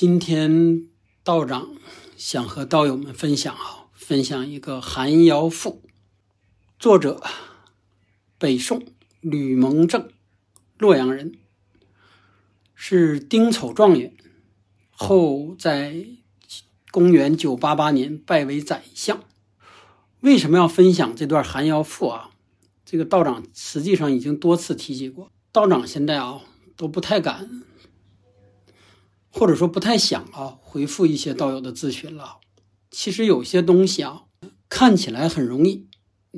今天道长想和道友们分享啊，分享一个《寒窑赋》，作者北宋吕蒙正，洛阳人，是丁丑状元，后在公元九八八年拜为宰相。为什么要分享这段《寒窑赋》啊？这个道长实际上已经多次提及过，道长现在啊都不太敢。或者说不太想啊回复一些道友的咨询了。其实有些东西啊看起来很容易，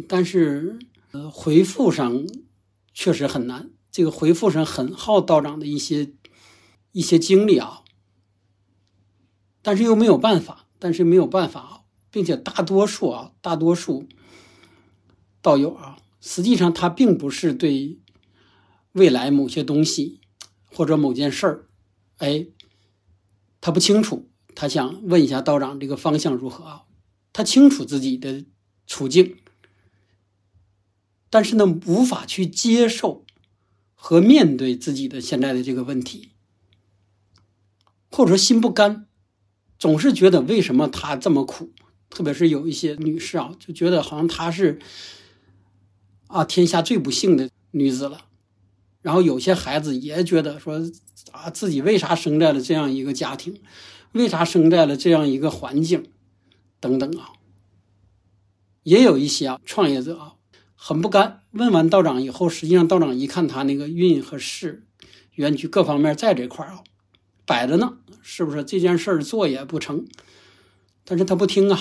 但是呃回复上确实很难。这个回复上很耗道长的一些一些精力啊，但是又没有办法，但是没有办法啊，并且大多数啊大多数道友啊，实际上他并不是对未来某些东西或者某件事儿，哎。他不清楚，他想问一下道长这个方向如何啊？他清楚自己的处境，但是呢，无法去接受和面对自己的现在的这个问题，或者说心不甘，总是觉得为什么他这么苦？特别是有一些女士啊，就觉得好像她是啊天下最不幸的女子了。然后有些孩子也觉得说啊，自己为啥生在了这样一个家庭，为啥生在了这样一个环境，等等啊。也有一些啊创业者啊很不甘，问完道长以后，实际上道长一看他那个运和势、缘局各方面在这块啊摆着呢，是不是这件事儿做也不成？但是他不听啊，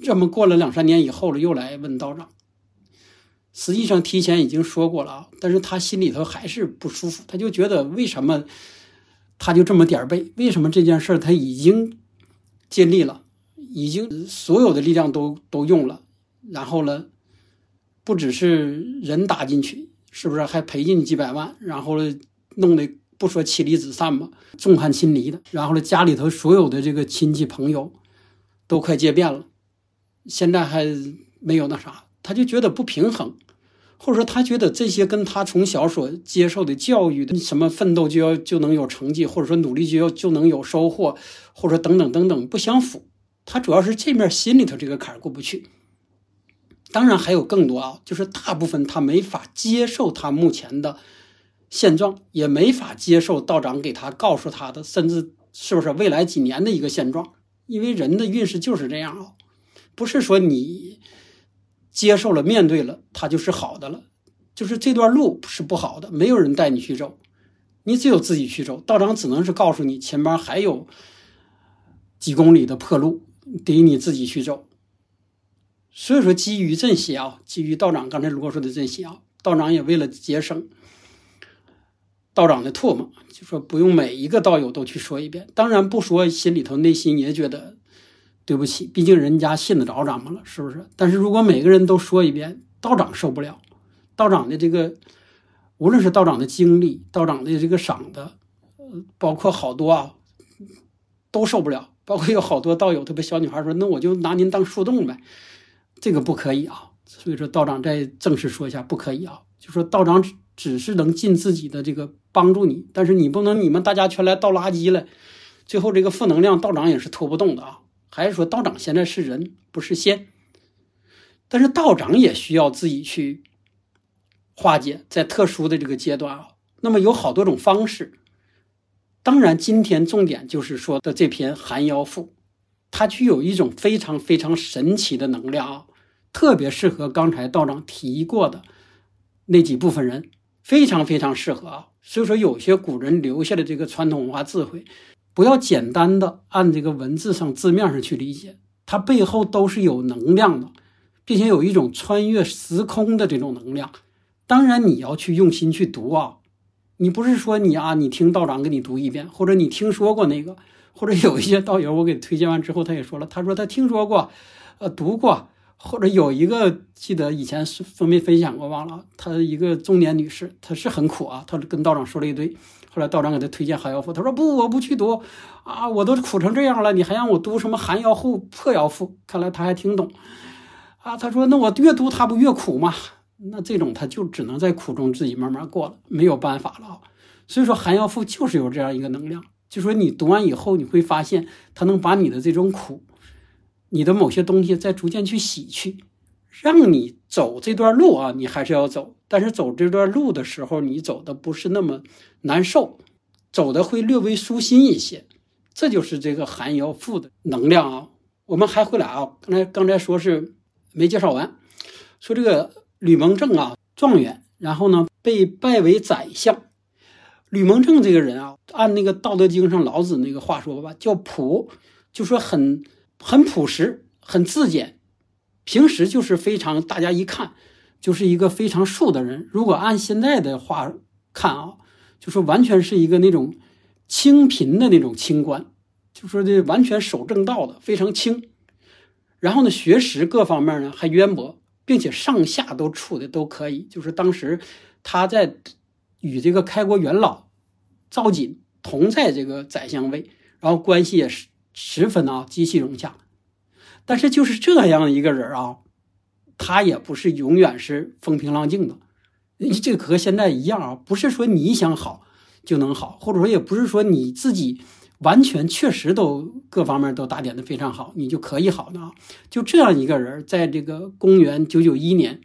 这么过了两三年以后了，又来问道长。实际上提前已经说过了啊，但是他心里头还是不舒服，他就觉得为什么他就这么点儿背？为什么这件事他已经尽力了，已经所有的力量都都用了，然后呢，不只是人搭进去，是不是还赔进几百万？然后呢，弄得不说妻离子散嘛，众叛亲离的。然后呢，家里头所有的这个亲戚朋友都快借遍了，现在还没有那啥，他就觉得不平衡。或者说，他觉得这些跟他从小所接受的教育的什么奋斗就要就能有成绩，或者说努力就要就能有收获，或者说等等等等不相符。他主要是这面心里头这个坎过不去。当然还有更多啊，就是大部分他没法接受他目前的现状，也没法接受道长给他告诉他的，甚至是不是未来几年的一个现状。因为人的运势就是这样啊，不是说你。接受了，面对了，它就是好的了。就是这段路是不好的，没有人带你去走，你只有自己去走。道长只能是告诉你，前面还有几公里的破路，得你自己去走。所以说，基于这些啊，基于道长刚才啰嗦的这些啊，道长也为了节省道长的唾沫，就说不用每一个道友都去说一遍。当然不说，心里头内心也觉得。对不起，毕竟人家信得着咱们了，是不是？但是如果每个人都说一遍，道长受不了，道长的这个，无论是道长的经历，道长的这个赏的，呃，包括好多啊，都受不了。包括有好多道友，特别小女孩说：“那我就拿您当树洞呗。”这个不可以啊。所以说，道长再正式说一下，不可以啊。就说道长只是能尽自己的这个帮助你，但是你不能你们大家全来倒垃圾了，最后这个负能量，道长也是拖不动的啊。还是说道长现在是人不是仙，但是道长也需要自己去化解，在特殊的这个阶段啊，那么有好多种方式。当然，今天重点就是说的这篇《寒窑赋》，它具有一种非常非常神奇的能量啊，特别适合刚才道长提过的那几部分人，非常非常适合啊。所以说，有些古人留下的这个传统文化智慧。不要简单的按这个文字上字面上去理解，它背后都是有能量的，并且有一种穿越时空的这种能量。当然，你要去用心去读啊，你不是说你啊，你听道长给你读一遍，或者你听说过那个，或者有一些道友我给推荐完之后，他也说了，他说他听说过，呃，读过，或者有一个记得以前是分没分享过，忘了，他一个中年女士，她是很苦啊，她跟道长说了一堆。后来道长给他推荐《寒窑赋》，他说不，我不去读啊，我都苦成这样了，你还让我读什么《寒窑赋》《破窑赋》？看来他还挺懂啊。他说，那我越读他不越苦吗？那这种他就只能在苦中自己慢慢过了，没有办法了。所以说，《寒窑赋》就是有这样一个能量，就说你读完以后，你会发现他能把你的这种苦，你的某些东西再逐渐去洗去，让你走这段路啊，你还是要走，但是走这段路的时候，你走的不是那么难受，走的会略微舒心一些。这就是这个寒窑赋的能量啊。我们还回来啊，刚才刚才说是没介绍完，说这个吕蒙正啊，状元，然后呢被拜为宰相。吕蒙正这个人啊，按那个《道德经》上老子那个话说吧，叫朴，就说很很朴实，很自简，平时就是非常大家一看就是一个非常素的人。如果按现在的话看啊，就说完全是一个那种清贫的那种清官，就说这完全守正道的，非常清。然后呢，学识各方面呢还渊博，并且上下都处的都可以。就是当时他在。与这个开国元老赵瑾同在这个宰相位，然后关系也是十分啊极其融洽。但是就是这样一个人啊，他也不是永远是风平浪静的。你这个和现在一样啊，不是说你想好就能好，或者说也不是说你自己完全确实都各方面都打点的非常好，你就可以好的啊。就这样一个人，在这个公元九九一年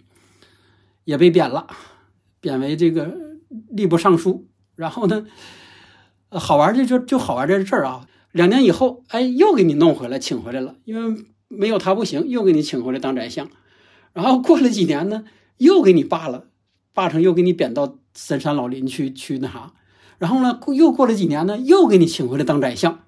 也被贬了，贬为这个。吏部尚书，然后呢，好玩的就就好玩在这儿啊。两年以后，哎，又给你弄回来，请回来了，因为没有他不行，又给你请回来当宰相。然后过了几年呢，又给你罢了，罢成又给你贬到深山老林去去那啥。然后呢，又过了几年呢，又给你请回来当宰相。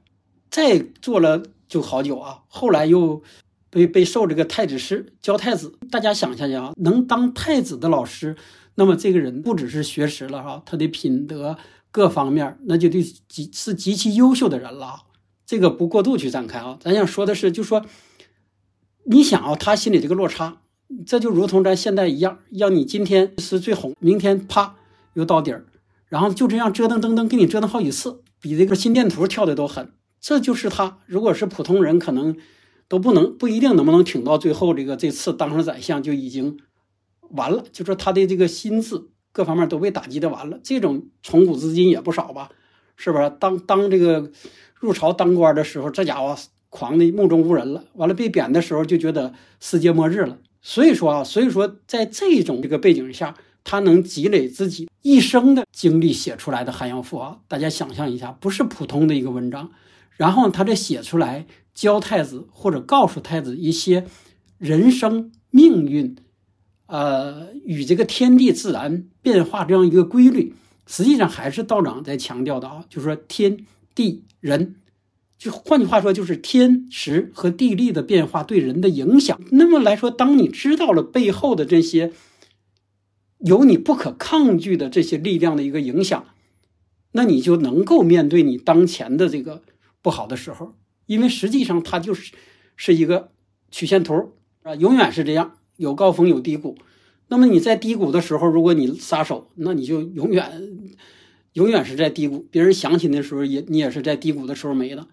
再做了就好久啊，后来又被被授这个太子师，教太子。大家想一下啊，能当太子的老师。那么这个人不只是学识了哈，他的品德各方面那就得极是极其优秀的人了。这个不过度去展开啊，咱想说的是，就说你想啊，他心里这个落差，这就如同咱现在一样，让你今天是最红，明天啪又到底儿，然后就这样折腾噔噔给你折腾好几次，比这个心电图跳的都狠。这就是他，如果是普通人，可能都不能不一定能不能挺到最后，这个这次当上宰相就已经。完了，就说他的这个心智各方面都被打击的完了。这种从古至今也不少吧，是不是？当当这个入朝当官的时候，这家伙狂的目中无人了。完了被贬的时候就觉得世界末日了。所以说啊，所以说在这种这个背景下，他能积累自己一生的经历写出来的《寒窑赋》啊，大家想象一下，不是普通的一个文章。然后他这写出来教太子或者告诉太子一些人生命运。呃，与这个天地自然变化这样一个规律，实际上还是道长在强调的啊，就是说天地人，就换句话说，就是天时和地利的变化对人的影响。那么来说，当你知道了背后的这些有你不可抗拒的这些力量的一个影响，那你就能够面对你当前的这个不好的时候，因为实际上它就是是一个曲线图啊，永远是这样。有高峰有低谷，那么你在低谷的时候，如果你撒手，那你就永远永远是在低谷。别人想起的时候，也你也是在低谷的时候没了。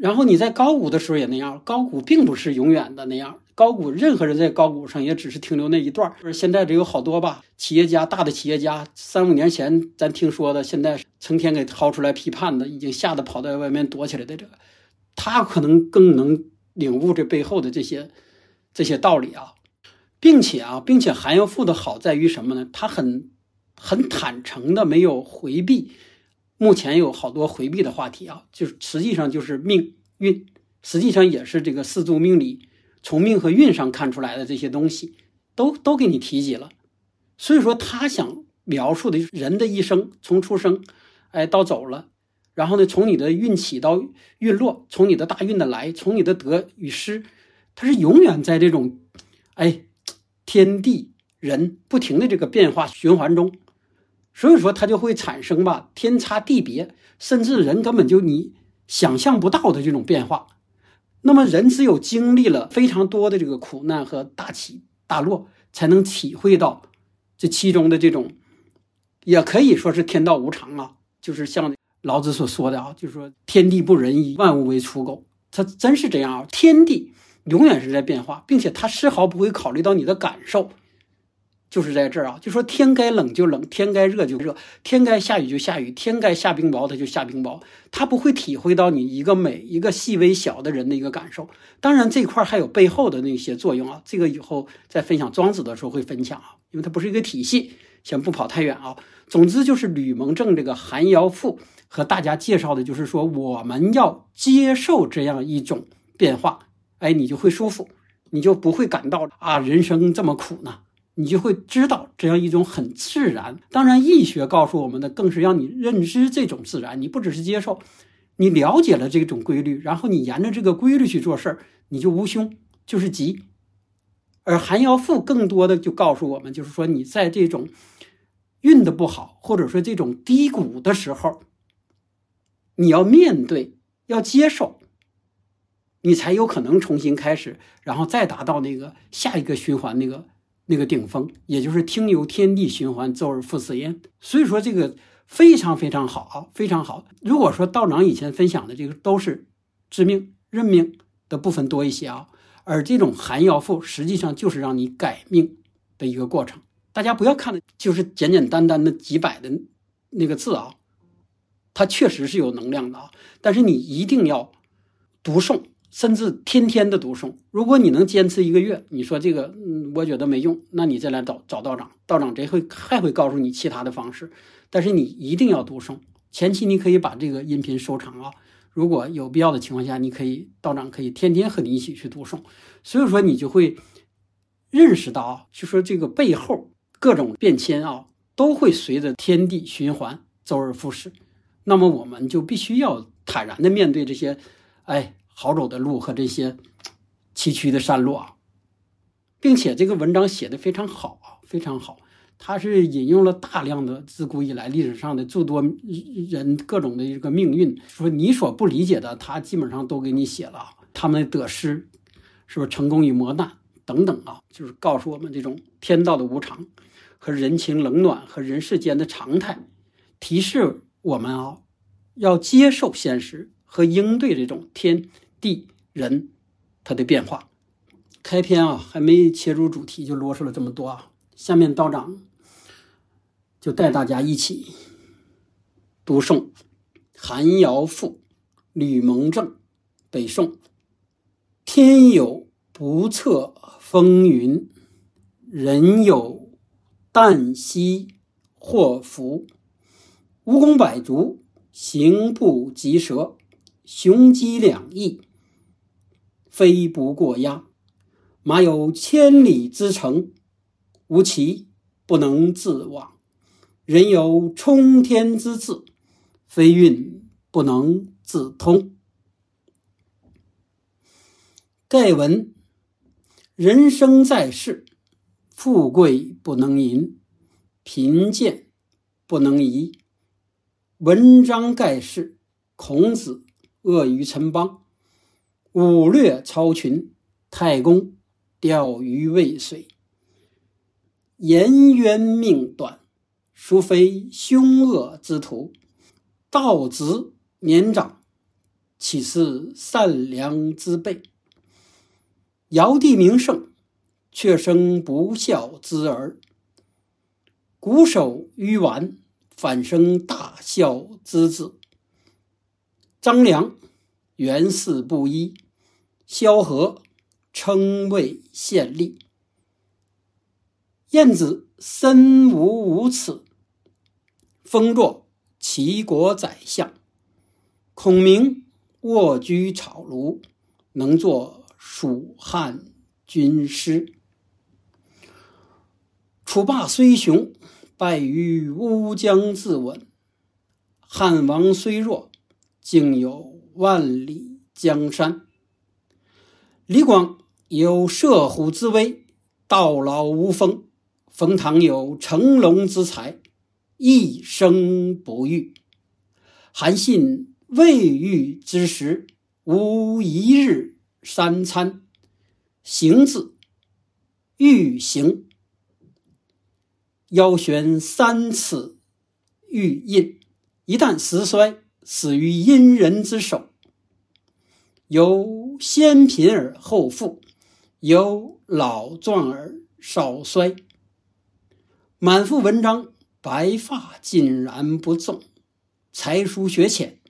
然后你在高谷的时候也那样，高谷并不是永远的那样。高谷任何人在高谷上也只是停留那一段。现在这有好多吧，企业家大的企业家，三五年前咱听说的，现在成天给掏出来批判的，已经吓得跑在外面躲起来的这个，他可能更能领悟这背后的这些这些道理啊。并且啊，并且韩耀富的好在于什么呢？他很很坦诚的，没有回避。目前有好多回避的话题啊，就是实际上就是命运，实际上也是这个四柱命理从命和运上看出来的这些东西，都都给你提及了。所以说，他想描述的人的一生，从出生，哎，到走了，然后呢，从你的运起到运落，从你的大运的来，从你的得与失，他是永远在这种，哎。天地人不停的这个变化循环中，所以说它就会产生吧天差地别，甚至人根本就你想象不到的这种变化。那么人只有经历了非常多的这个苦难和大起大落，才能体会到这其中的这种，也可以说是天道无常啊。就是像老子所说的啊，就是说天地不仁，以万物为刍狗，它真是这样啊，天地。永远是在变化，并且他丝毫不会考虑到你的感受，就是在这儿啊，就说天该冷就冷，天该热就热，天该下雨就下雨，天该下冰雹它就下冰雹，它不会体会到你一个每一个细微小的人的一个感受。当然这块还有背后的那些作用啊，这个以后在分享庄子的时候会分享啊，因为它不是一个体系，先不跑太远啊。总之就是吕蒙正这个寒窑赋和大家介绍的就是说我们要接受这样一种变化，哎，你就会舒服，你就不会感到啊人生这么苦呢。你就会知道这样一种很自然。当然，易学告诉我们的更是让你认知这种自然。你不只是接受，你了解了这种规律，然后你沿着这个规律去做事儿，你就无凶，就是吉。而寒窑赋更多的就告诉我们，就是说你在这种运的不好，或者说这种低谷的时候，你要面对，要接受，你才有可能重新开始，然后再达到那个下一个循环那个。那个顶峰，也就是听由天地循环，周而复始焉。所以说这个非常非常好啊，非常好。如果说道长以前分享的这个都是致命认命的部分多一些啊，而这种寒窑赋实际上就是让你改命的一个过程。大家不要看的就是简简单单的几百的那个字啊，它确实是有能量的啊，但是你一定要读诵。甚至天天的读诵，如果你能坚持一个月，你说这个，嗯，我觉得没用，那你再来找找道长，道长这会还会告诉你其他的方式。但是你一定要读诵，前期你可以把这个音频收藏啊，如果有必要的情况下，你可以道长可以天天和你一起去读诵。所以说你就会认识到啊，就说这个背后各种变迁啊，都会随着天地循环周而复始。那么我们就必须要坦然的面对这些，哎。好走的路和这些崎岖的山路啊，并且这个文章写的非常好啊，非常好。他是引用了大量的自古以来历史上的诸多人各种的一个命运，说你所不理解的，他基本上都给你写了。他们的得失，是不是成功与磨难等等啊？就是告诉我们这种天道的无常和人情冷暖和人世间的常态，提示我们啊，要接受现实和应对这种天。地人，他的变化。开篇啊，还没切入主题就啰嗦了这么多啊。下面道长就带大家一起读诵《寒窑赋》，吕蒙正，北宋。天有不测风云，人有旦夕祸福。蜈蚣百足，行不及蛇，雄鸡两翼。飞不过鸭，马有千里之程，无骑不能自往；人有冲天之志，非运不能自通。盖闻人生在世，富贵不能淫，贫贱不能移。文章盖世，孔子恶于陈邦。武略超群，太公钓鱼未遂。颜渊命短，殊非凶恶之徒。道直年长，岂是善良之辈？尧帝名盛，却生不孝之儿。瞽手愚顽，反生大孝之子。张良原是布衣。萧何称谓县吏，晏子身无五尺，封作齐国宰相。孔明卧居草庐，能作蜀汉军师。楚霸虽雄，败于乌江自刎；汉王虽弱，竟有万里江山。李广有射虎之威，到老无风；冯唐有乘龙之才，一生不遇。韩信未遇之时，无一日三餐。行字欲行，腰悬三尺玉印。一旦时衰，死于阴人之手。由先贫而后富，由老壮而少衰。满腹文章，白发竟然不纵。才疏学浅，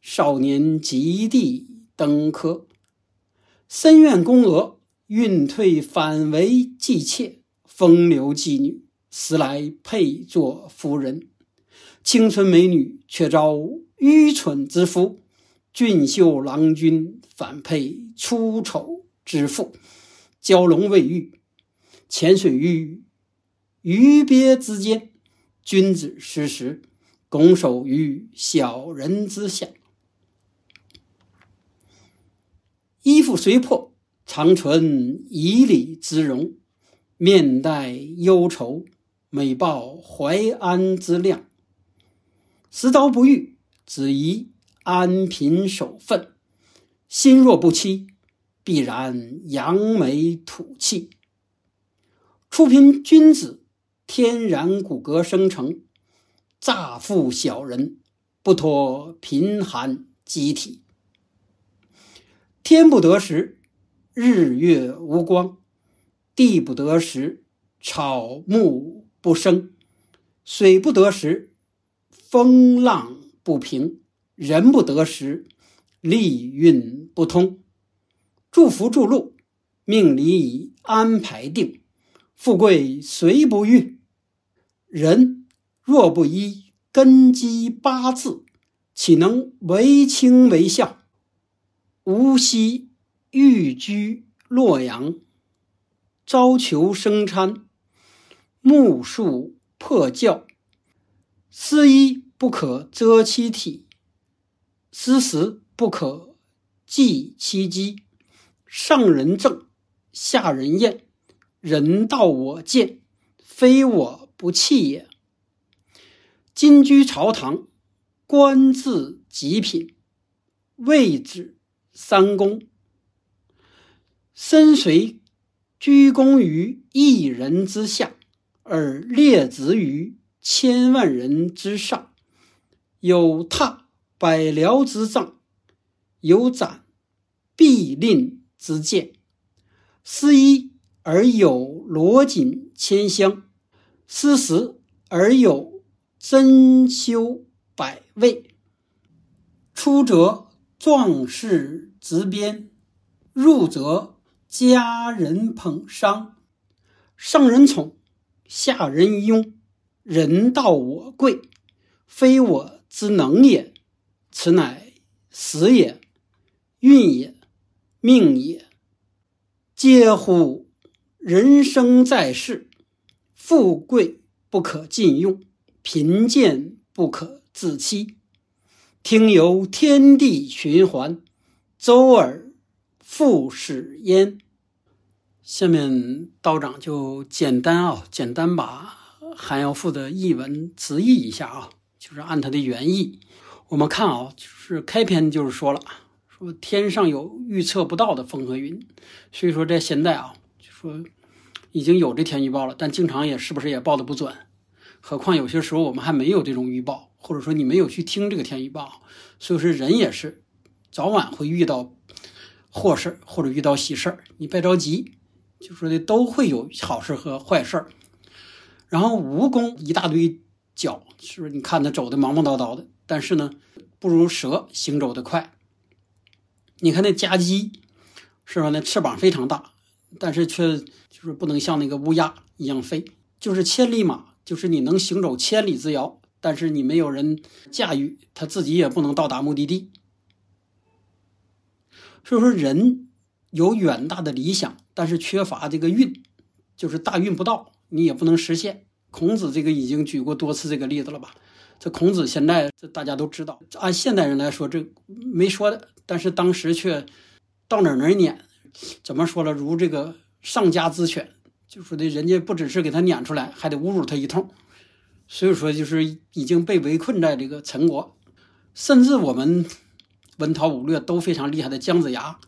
少年及第登科。深院宫娥，运退反为妓妾。风流妓女，时来配作夫人。青春美女，却遭愚蠢之夫。俊秀郎君，反配出丑之妇。蛟龙未遇，潜水于鱼鳖之间。君子失时，拱手于小人之下。衣服虽破，常存以礼之容；面带忧愁，每报怀安之量。时刀不遇，只宜安贫守分。心若不欺。必然扬眉吐气，初贫君子天然骨骼生成，乍富小人不脱贫寒机体。天不得时，日月无光；地不得时，草木不生；水不得时，风浪不平；人不得时，利运不通。祝福祝禄，命理已安排定，富贵随不遇？人若不依根基八字，岂能为清为孝？无锡寓居洛阳，朝求生参，暮宿破教。思衣不可遮其体，思食不可忌其机。上人正，下人厌，人道我贱，非我不弃也。今居朝堂，官至极品，位至三公，身随居功于一人之下，而列职于千万人之上，有踏百僚之杖，有斩必令。之见，思衣而有罗锦千香，思食而有珍馐百味。出则壮士执鞭，入则佳人捧觞。上人宠，下人拥，人道我贵，非我之能也。此乃时也，运也。命也，嗟乎！人生在世，富贵不可尽用，贫贱不可自欺。听由天地循环，周而复始焉。下面道长就简单啊，简单把韩耀父的译文直译一下啊，就是按他的原意。我们看啊，就是开篇就是说了。说天上有预测不到的风和云，所以说在现在啊，就说已经有这天预报了，但经常也是不是也报的不准？何况有些时候我们还没有这种预报，或者说你没有去听这个天预报，所以说人也是早晚会遇到祸事或者遇到喜事儿，你别着急，就说的都会有好事和坏事。然后蜈蚣一大堆脚，是不是？你看它走的忙忙叨叨的，但是呢，不如蛇行走的快。你看那家鸡，是吧？那翅膀非常大，但是却就是不能像那个乌鸦一样飞。就是千里马，就是你能行走千里之遥，但是你没有人驾驭，它自己也不能到达目的地。所以说，人有远大的理想，但是缺乏这个运，就是大运不到，你也不能实现。孔子这个已经举过多次这个例子了吧？这孔子现在这大家都知道，按现代人来说，这没说的。但是当时却到哪儿哪儿撵，怎么说了？如这个上家之犬，就说的人家不只是给他撵出来，还得侮辱他一通。所以说，就是已经被围困在这个陈国，甚至我们文韬武略都非常厉害的姜子牙，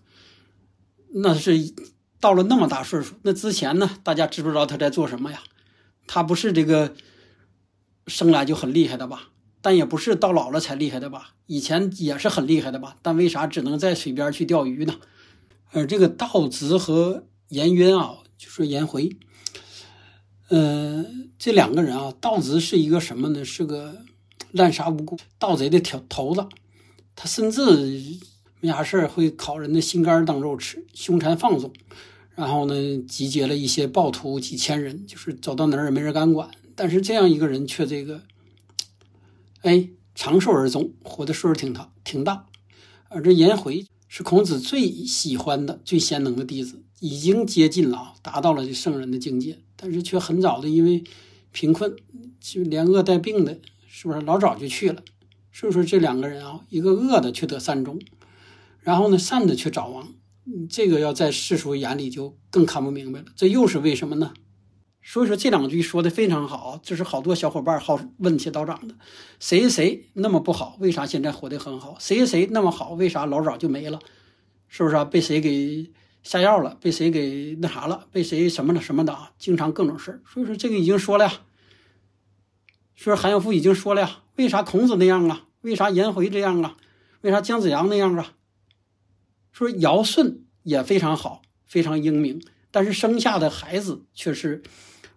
那是到了那么大岁数，那之前呢，大家知不知道他在做什么呀？他不是这个生来就很厉害的吧？但也不是到老了才厉害的吧？以前也是很厉害的吧？但为啥只能在水边去钓鱼呢？而这个道直和颜渊啊，就说颜回，呃，这两个人啊，盗贼是一个什么呢？是个滥杀无辜盗贼的头头子，他甚至没啥事儿会烤人的心肝当肉吃，凶残放纵。然后呢，集结了一些暴徒几千人，就是走到哪儿也没人敢管。但是这样一个人却这个，哎，长寿而终，活的岁数挺大挺大。而这颜回是孔子最喜欢的、最贤能的弟子，已经接近了，达到了这圣人的境界。但是却很早的因为贫困，就连饿带病的，是不是老早就去了？所以说这两个人啊，一个饿的却得善终，然后呢善的却早亡。这个要在世俗眼里就更看不明白了，这又是为什么呢？所以说这两句说的非常好，就是好多小伙伴好问切道长的，谁谁那么不好，为啥现在活得很好？谁谁那么好，为啥老早就没了？是不是啊？被谁给下药了？被谁给那啥了？被谁什么的什么的啊？经常各种事。所以说这个已经说了呀，说韩有父已经说了呀，为啥孔子那样啊？为啥颜回这样啊？为啥姜子牙那样啊？说尧舜也非常好，非常英明，但是生下的孩子却是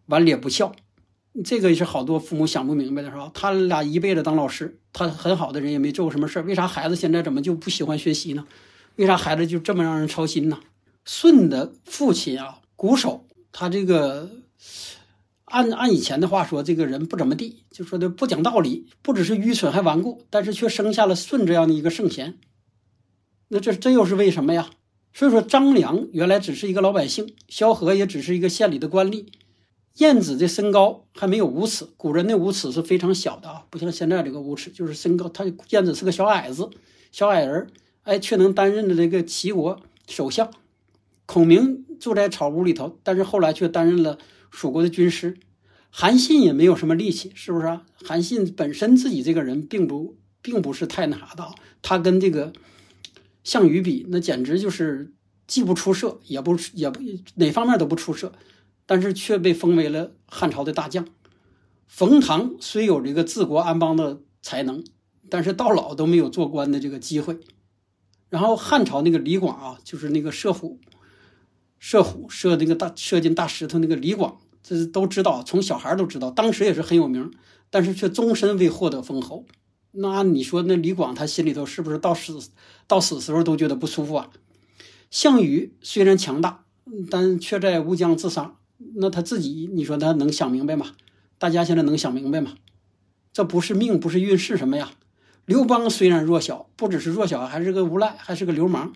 顽劣不孝，这个也是好多父母想不明白的，是吧？他俩一辈子当老师，他很好的人也没做过什么事，为啥孩子现在怎么就不喜欢学习呢？为啥孩子就这么让人操心呢？舜的父亲啊，瞽叟，他这个按按以前的话说，这个人不怎么地，就说的不讲道理，不只是愚蠢还顽固，但是却生下了舜这样的一个圣贤。那这这又是为什么呀？所以说张良原来只是一个老百姓，萧何也只是一个县里的官吏，晏子的身高还没有五尺，古人的五尺是非常小的啊，不像现在这个五尺，就是身高，他晏子是个小矮子，小矮人，哎，却能担任的这个齐国首相。孔明住在草屋里头，但是后来却担任了蜀国的军师。韩信也没有什么力气，是不是啊？韩信本身自己这个人并不并不是太那啥的，他跟这个。项羽比那简直就是既不出色，也不也不哪方面都不出色，但是却被封为了汉朝的大将。冯唐虽有这个治国安邦的才能，但是到老都没有做官的这个机会。然后汉朝那个李广啊，就是那个射虎，射虎射那个大射进大石头那个李广，这都知道，从小孩都知道，当时也是很有名，但是却终身未获得封侯。那你说那李广他心里头是不是到死到死时候都觉得不舒服啊？项羽虽然强大，但却在乌江自杀。那他自己你说他能想明白吗？大家现在能想明白吗？这不是命，不是运，是什么呀？刘邦虽然弱小，不只是弱小，还是个无赖，还是个流氓。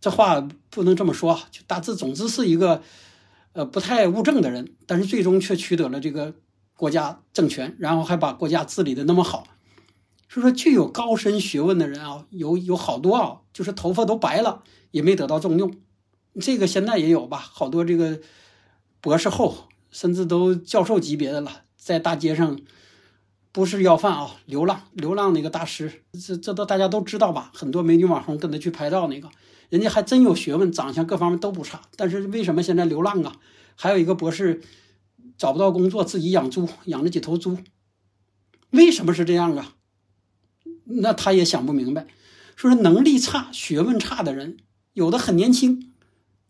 这话不能这么说，就大致总之是一个呃不太务正的人，但是最终却取得了这个国家政权，然后还把国家治理的那么好。所以说具有高深学问的人啊，有有好多啊，就是头发都白了也没得到重用。这个现在也有吧，好多这个博士后甚至都教授级别的了，在大街上不是要饭啊，流浪流浪那个大师，这这都大家都知道吧？很多美女网红跟他去拍照，那个人家还真有学问，长相各方面都不差。但是为什么现在流浪啊？还有一个博士找不到工作，自己养猪，养了几头猪，为什么是这样啊？那他也想不明白，说是能力差、学问差的人，有的很年轻，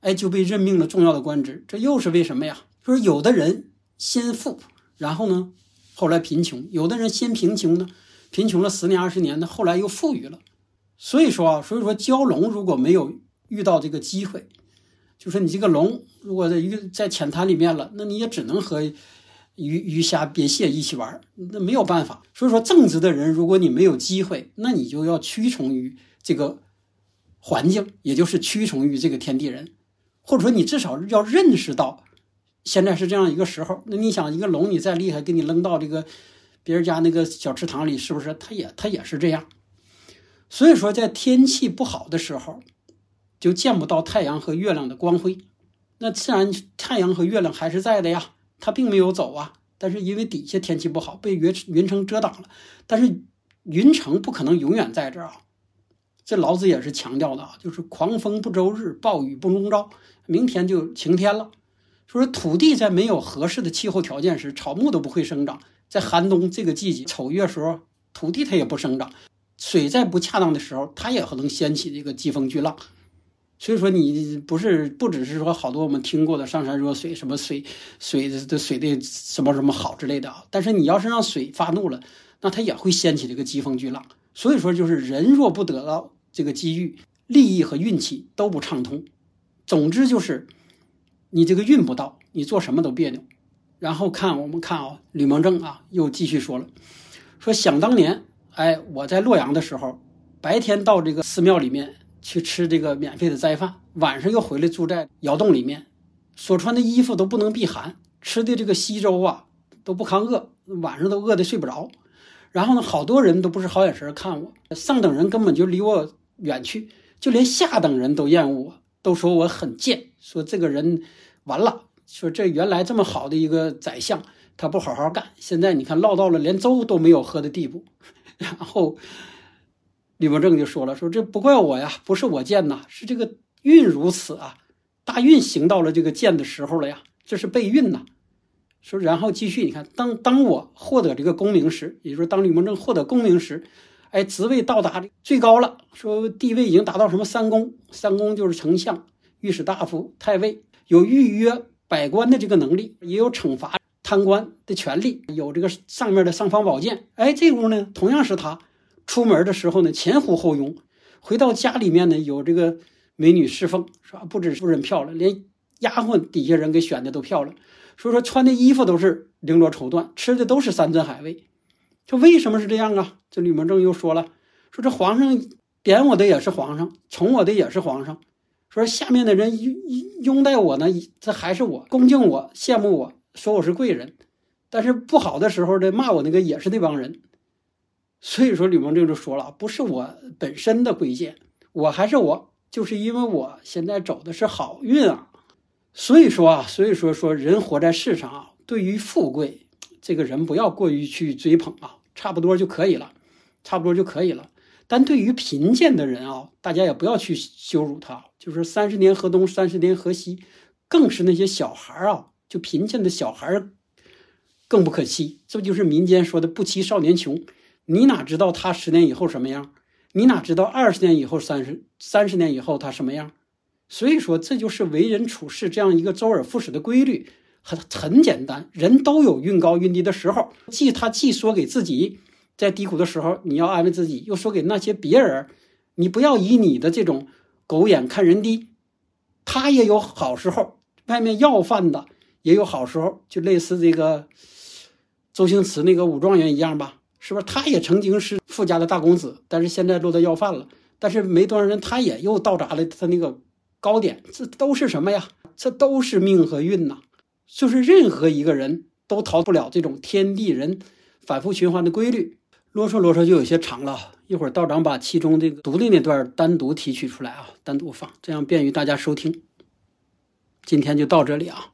哎，就被任命了重要的官职，这又是为什么呀？说有的人先富，然后呢，后来贫穷；有的人先贫穷呢，贫穷了十年二十年呢，后来又富裕了。所以说啊，所以说蛟龙如果没有遇到这个机会，就说你这个龙如果在鱼在浅滩里面了，那你也只能和。鱼鱼虾鳖蟹一起玩，那没有办法。所以说，正直的人，如果你没有机会，那你就要屈从于这个环境，也就是屈从于这个天地人，或者说你至少要认识到，现在是这样一个时候。那你想，一个龙，你再厉害，给你扔到这个别人家那个小池塘里，是不是？它也它也是这样。所以说，在天气不好的时候，就见不到太阳和月亮的光辉。那自然，太阳和月亮还是在的呀。他并没有走啊，但是因为底下天气不好，被云云层遮挡了。但是云层不可能永远在这儿啊，这老子也是强调的啊，就是狂风不周日，暴雨不终朝，明天就晴天了。说土地在没有合适的气候条件时，草木都不会生长。在寒冬这个季节，丑月时候，土地它也不生长。水在不恰当的时候，它也可能掀起这个疾风巨浪。所以说你不是不只是说好多我们听过的上善若水，什么水水的水的什么什么好之类的啊，但是你要是让水发怒了，那它也会掀起这个疾风巨浪。所以说就是人若不得到这个机遇，利益和运气都不畅通。总之就是你这个运不到，你做什么都别扭。然后看我们看啊，吕蒙正啊又继续说了，说想当年，哎，我在洛阳的时候，白天到这个寺庙里面。去吃这个免费的斋饭，晚上又回来住在窑洞里面，所穿的衣服都不能避寒，吃的这个稀粥啊都不抗饿，晚上都饿得睡不着。然后呢，好多人都不是好眼神看我，上等人根本就离我远去，就连下等人都厌恶我，都说我很贱，说这个人完了，说这原来这么好的一个宰相，他不好好干，现在你看落到了连粥都没有喝的地步，然后。李文正就说了：“说这不怪我呀，不是我贱呐，是这个运如此啊，大运行到了这个贱的时候了呀，这是备运呐。”说，然后继续，你看，当当我获得这个功名时，也就是当李文正获得功名时，哎，职位到达最高了，说地位已经达到什么三公，三公就是丞相、御史大夫、太尉，有预约百官的这个能力，也有惩罚贪官的权利，有这个上面的尚方宝剑。哎，这屋呢，同样是他。出门的时候呢，前呼后拥；回到家里面呢，有这个美女侍奉，是吧？不止夫人漂亮，连丫鬟底下人给选的都漂亮。所以说，穿的衣服都是绫罗绸缎，吃的都是山珍海味。这为什么是这样啊？这吕蒙正又说了，说这皇上点我的也是皇上，宠我的也是皇上。说下面的人拥拥戴我呢，这还是我恭敬我、羡慕我，说我是贵人。但是不好的时候呢，骂我那个也是那帮人。所以说，吕蒙正就说了，不是我本身的贵贱，我还是我，就是因为我现在走的是好运啊。所以说啊，所以说说人活在世上啊，对于富贵，这个人不要过于去追捧啊，差不多就可以了，差不多就可以了。但对于贫贱的人啊，大家也不要去羞辱他，就是三十年河东，三十年河西，更是那些小孩啊，就贫贱的小孩更不可欺。这不就是民间说的“不欺少年穷”。你哪知道他十年以后什么样？你哪知道二十年以后、三十三十年以后他什么样？所以说，这就是为人处事这样一个周而复始的规律，很很简单。人都有运高运低的时候，既他既说给自己在低谷的时候你要安慰自己，又说给那些别人，你不要以你的这种狗眼看人低。他也有好时候，外面要饭的也有好时候，就类似这个周星驰那个武状元一样吧。是不是他也曾经是富家的大公子，但是现在落到要饭了。但是没多少人，他也又到达了他那个高点。这都是什么呀？这都是命和运呐。就是任何一个人都逃不了这种天地人反复循环的规律。啰嗦啰嗦就有些长了，一会儿道长把其中这个读的那段单独提取出来啊，单独放，这样便于大家收听。今天就到这里啊。